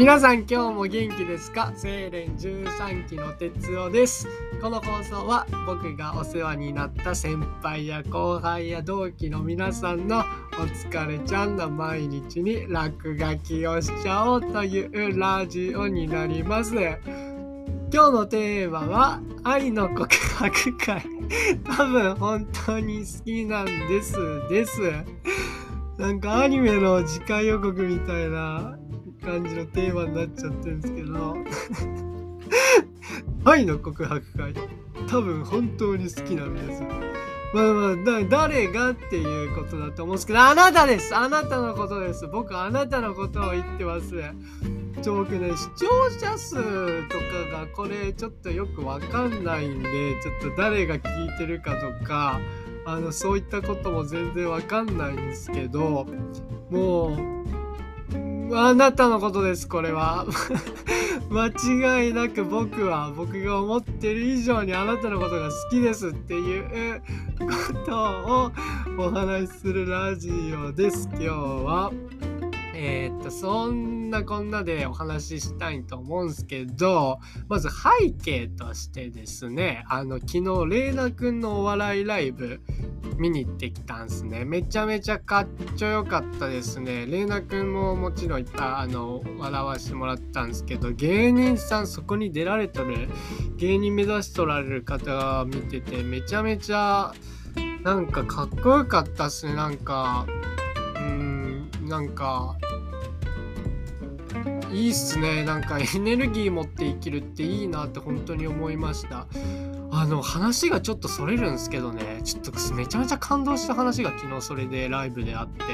皆さん今日も元気ですか？精錬13期の哲夫です。この放送は僕がお世話になった先輩や後輩や同期の皆さんのお疲れちゃんの毎日に落書きをしちゃおうというラジオになります。今日のテーマは愛の告白会。多分本当に好きなんですです。なんかアニメの次回予告みたいな。感じのテーマになっちゃってるんですけど。愛の告白会。多分本当に好きなんですまあまあ誰がっていうことだと思うんですけど。あなたです。あなたのことです。僕あなたのことを言ってます。ちょ僕ね視聴者数とかがこれちょっとよくわかんないんでちょっと誰が聞いてるかとかあのそういったことも全然わかんないんですけどもうあなたのことです、これは。間違いなく僕は僕が思ってる以上にあなたのことが好きですっていうことをお話しするラジオです、今日は。えー、っと、そんなこんなでお話ししたいと思うんですけど、まず背景としてですね、あの、昨日、レイナくんのお笑いライブ見に行ってきたんすね。めちゃめちゃかっちょよかったですね。レイナくんももちろんいっぱい、あの、笑わしてもらったんですけど、芸人さんそこに出られとる、芸人目指しとられる方が見てて、めちゃめちゃ、なんかかっこよかったっすね。なんか、うん、なんか、いいっすね。なんかエネルギー持って生きるっていいなって本当に思いました。あの話がちょっとそれるんですけどね。ちょっとめちゃめちゃ感動した話が昨日それでライブであって。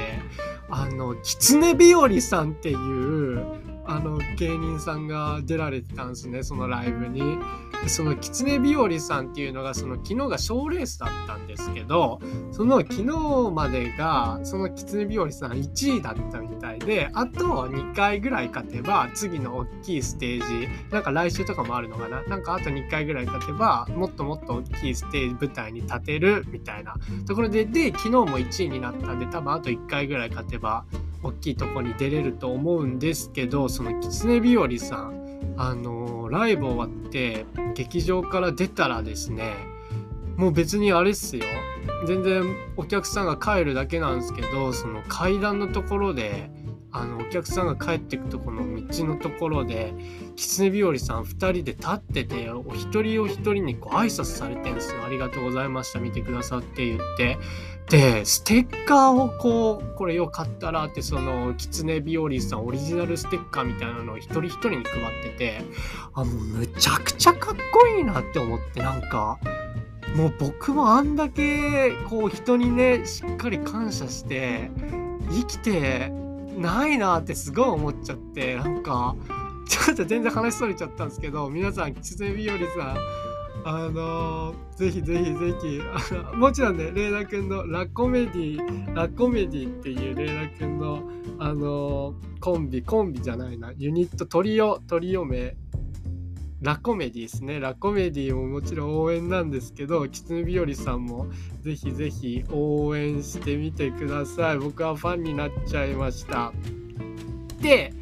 あの狐日和さんっていうあの芸人さんが出られてたんですねそのライブに。その狐日和さんっていうのがその昨日が賞レースだったんですけどその昨日までがその狐日和さん1位だったみたいであと2回ぐらい勝てば次の大きいステージなんか来週とかもあるのかな？なんかあと2回ぐらい勝てばもっともっと大きいステージ舞台に立てるみたいなところでで昨日も1位になったんで多分あと1回ぐらい勝てば大きいとこに出れると思うんですけどその狐日和さんあのライブ終わって劇場から出たらですねもう別にあれっすよ。全然お客さんが帰るだけなんですけどその階段のところであのお客さんが帰ってくとこの道のところで狐日和さん2人で立っててお一人お一人にこう挨拶されてんですよ。ありがとうございました。見てくださって言って。でステッカーをこうこれよかったらってその狐日和さんオリジナルステッカーみたいなのを一人一人に配っててあもうむちゃくちゃかっこいいなって思ってなんかもう僕もあんだけこう人にねしっかり感謝して生きてないなってすごい思っちゃってなんかちょっと全然話それちゃったんですけど皆さん狐日和さんあのー、ぜひぜひぜひあのもちろんねレイナ君のラコメディラコメディっていうレイナ君のあのー、コンビコンビじゃないなユニットトリオトリオ名ラコメディですね。ラコメディももちろん応援なんですけど、キツネ日和さんもぜひぜひ応援してみてください。僕はファンになっちゃいました。で、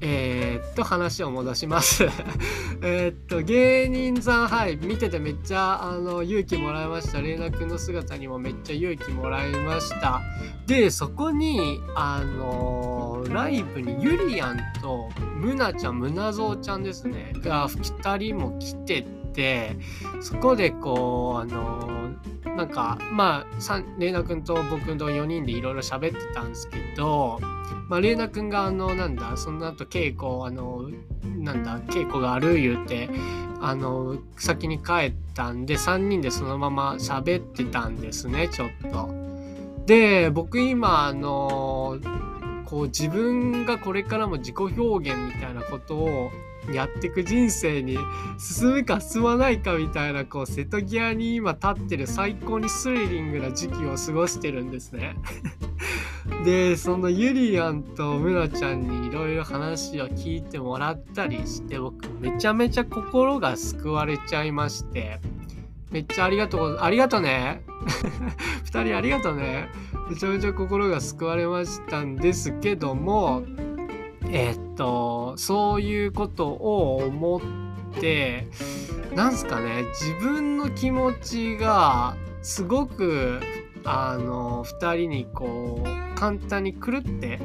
えー、っと、話を戻します えっと、芸人さん、はい、見ててめっちゃ、あの、勇気もらいました。レイナ君の姿にもめっちゃ勇気もらいました。で、そこに、あのライブにゆりやんと、むなちゃん、むなぞうちゃんですね、が2人も来てて、そこでこう、あのなんか、まあ、レイナ君と僕と4人でいろいろ喋ってたんですけど、まあ、レイナ君があのなんだその後稽古あのなんだ稽古がある言うてあの先に帰ったんで3人でそのまま喋ってたんですねちょっと。で僕今あのこう自分がこれからも自己表現みたいなことをやっていく人生に進むか進まないかみたいなこう瀬戸際に今立ってる最高にスリリングな時期を過ごしてるんですね。でそのゆりやんとむなちゃんにいろいろ話を聞いてもらったりして僕めちゃめちゃ心が救われちゃいましてめっちゃありがとうありがとうね。2人ありがとうね。めちゃめちゃ心が救われましたんですけどもえ、っとそういうことを思ってなんすかね。自分の気持ちがすごくあの2人にこう簡単に狂って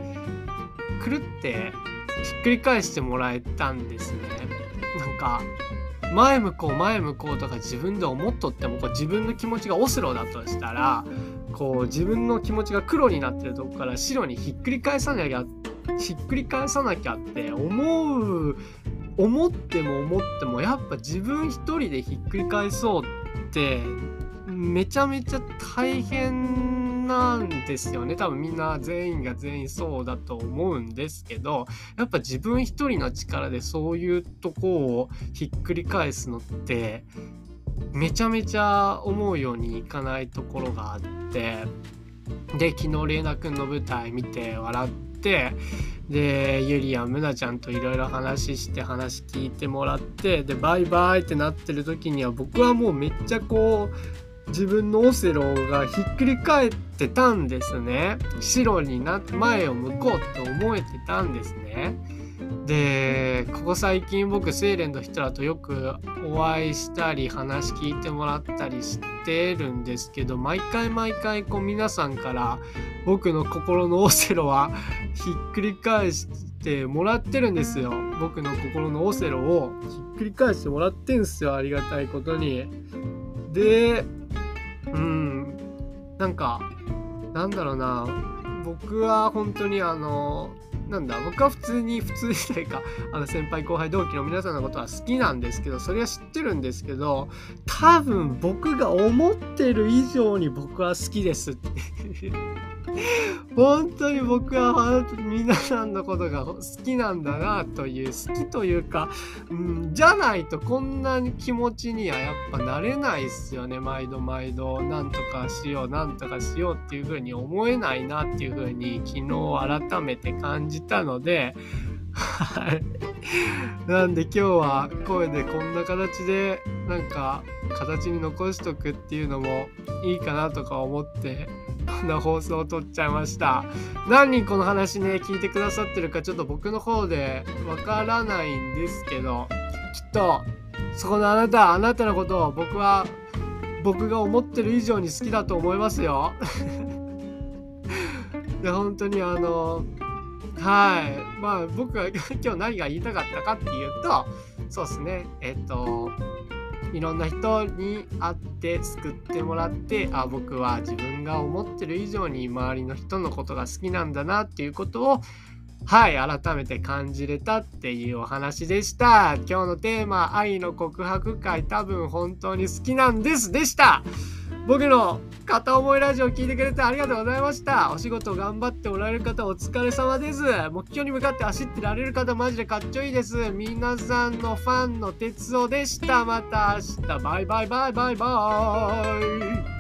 狂ってひっくり返してもらえたんですね。なんか前向こう前向こうとか自分で思っとってもこう自分の気持ちがオスロだとしたらこう自分の気持ちが黒になってるとこから白にひっくり返さなきゃひっくり返さなきゃって思う思っても思ってもやっぱ自分一人でひっくり返そうってめちゃめちゃ大変なんですよね。多分みんな全員が全員そうだと思うんですけどやっぱ自分一人の力でそういうとこをひっくり返すのってめちゃめちゃ思うようにいかないところがあってで昨日玲奈くんの舞台見て笑ってでゆりやむなちゃんといろいろ話して話聞いてもらってでバイバイってなってる時には僕はもうめっちゃこう自分のオセロがひっくり返ってたんですね。白になって前を向こうって思えてたんですね。でここ最近僕セイレンの人らとよくお会いしたり話聞いてもらったりしてるんですけど毎回毎回こう皆さんから僕の心のオセロはひっくり返してもらってるんですよ。僕の心のオセロをひっくり返してもらってんすよ。ありがたいことに。でうん。なんかなんだろうな。僕は本当にあのなんだ僕は普通に普通というかあの先輩後輩同期の皆さんのことは好きなんですけどそれは知ってるんですけど多分僕が思ってる以上に僕は好きですって 本当に僕は皆さんのことが好きなんだなという好きというか、うん、じゃないとこんな気持ちにはやっぱなれないっすよね。毎度毎度。なんとかしようなんとかしようっていう風に思えないなっていう風に昨日改めて感じたのではい。なんで今日は声でこんな形でなんか形に残しとくっていうのもいいかなとか思ってこんな放送を撮っちゃいました。何人この話ね聞いてくださってるかちょっと僕の方でわからないんですけどきっとそこのあなたあなたのことを僕は僕が思ってる以上に好きだと思いますよ。で本当にあのはい。まあ僕が今日何が言いたかったかっていうとそうですね。えっといろんな人に会って救ってもらってあ僕は自分が思ってる以上に周りの人のことが好きなんだなっていうことをはい改めて感じれたっていうお話でした。今日のテーマ愛の告白会多分本当に好きなんですでした。僕の片思いラジオ聞いてくれてありがとうございました。お仕事頑張っておられる方お疲れ様です。目標に向かって走ってられる方マジでかっちょいいです。皆さんのファンの鉄夫でした。また明日。バイバイバイバイバイ。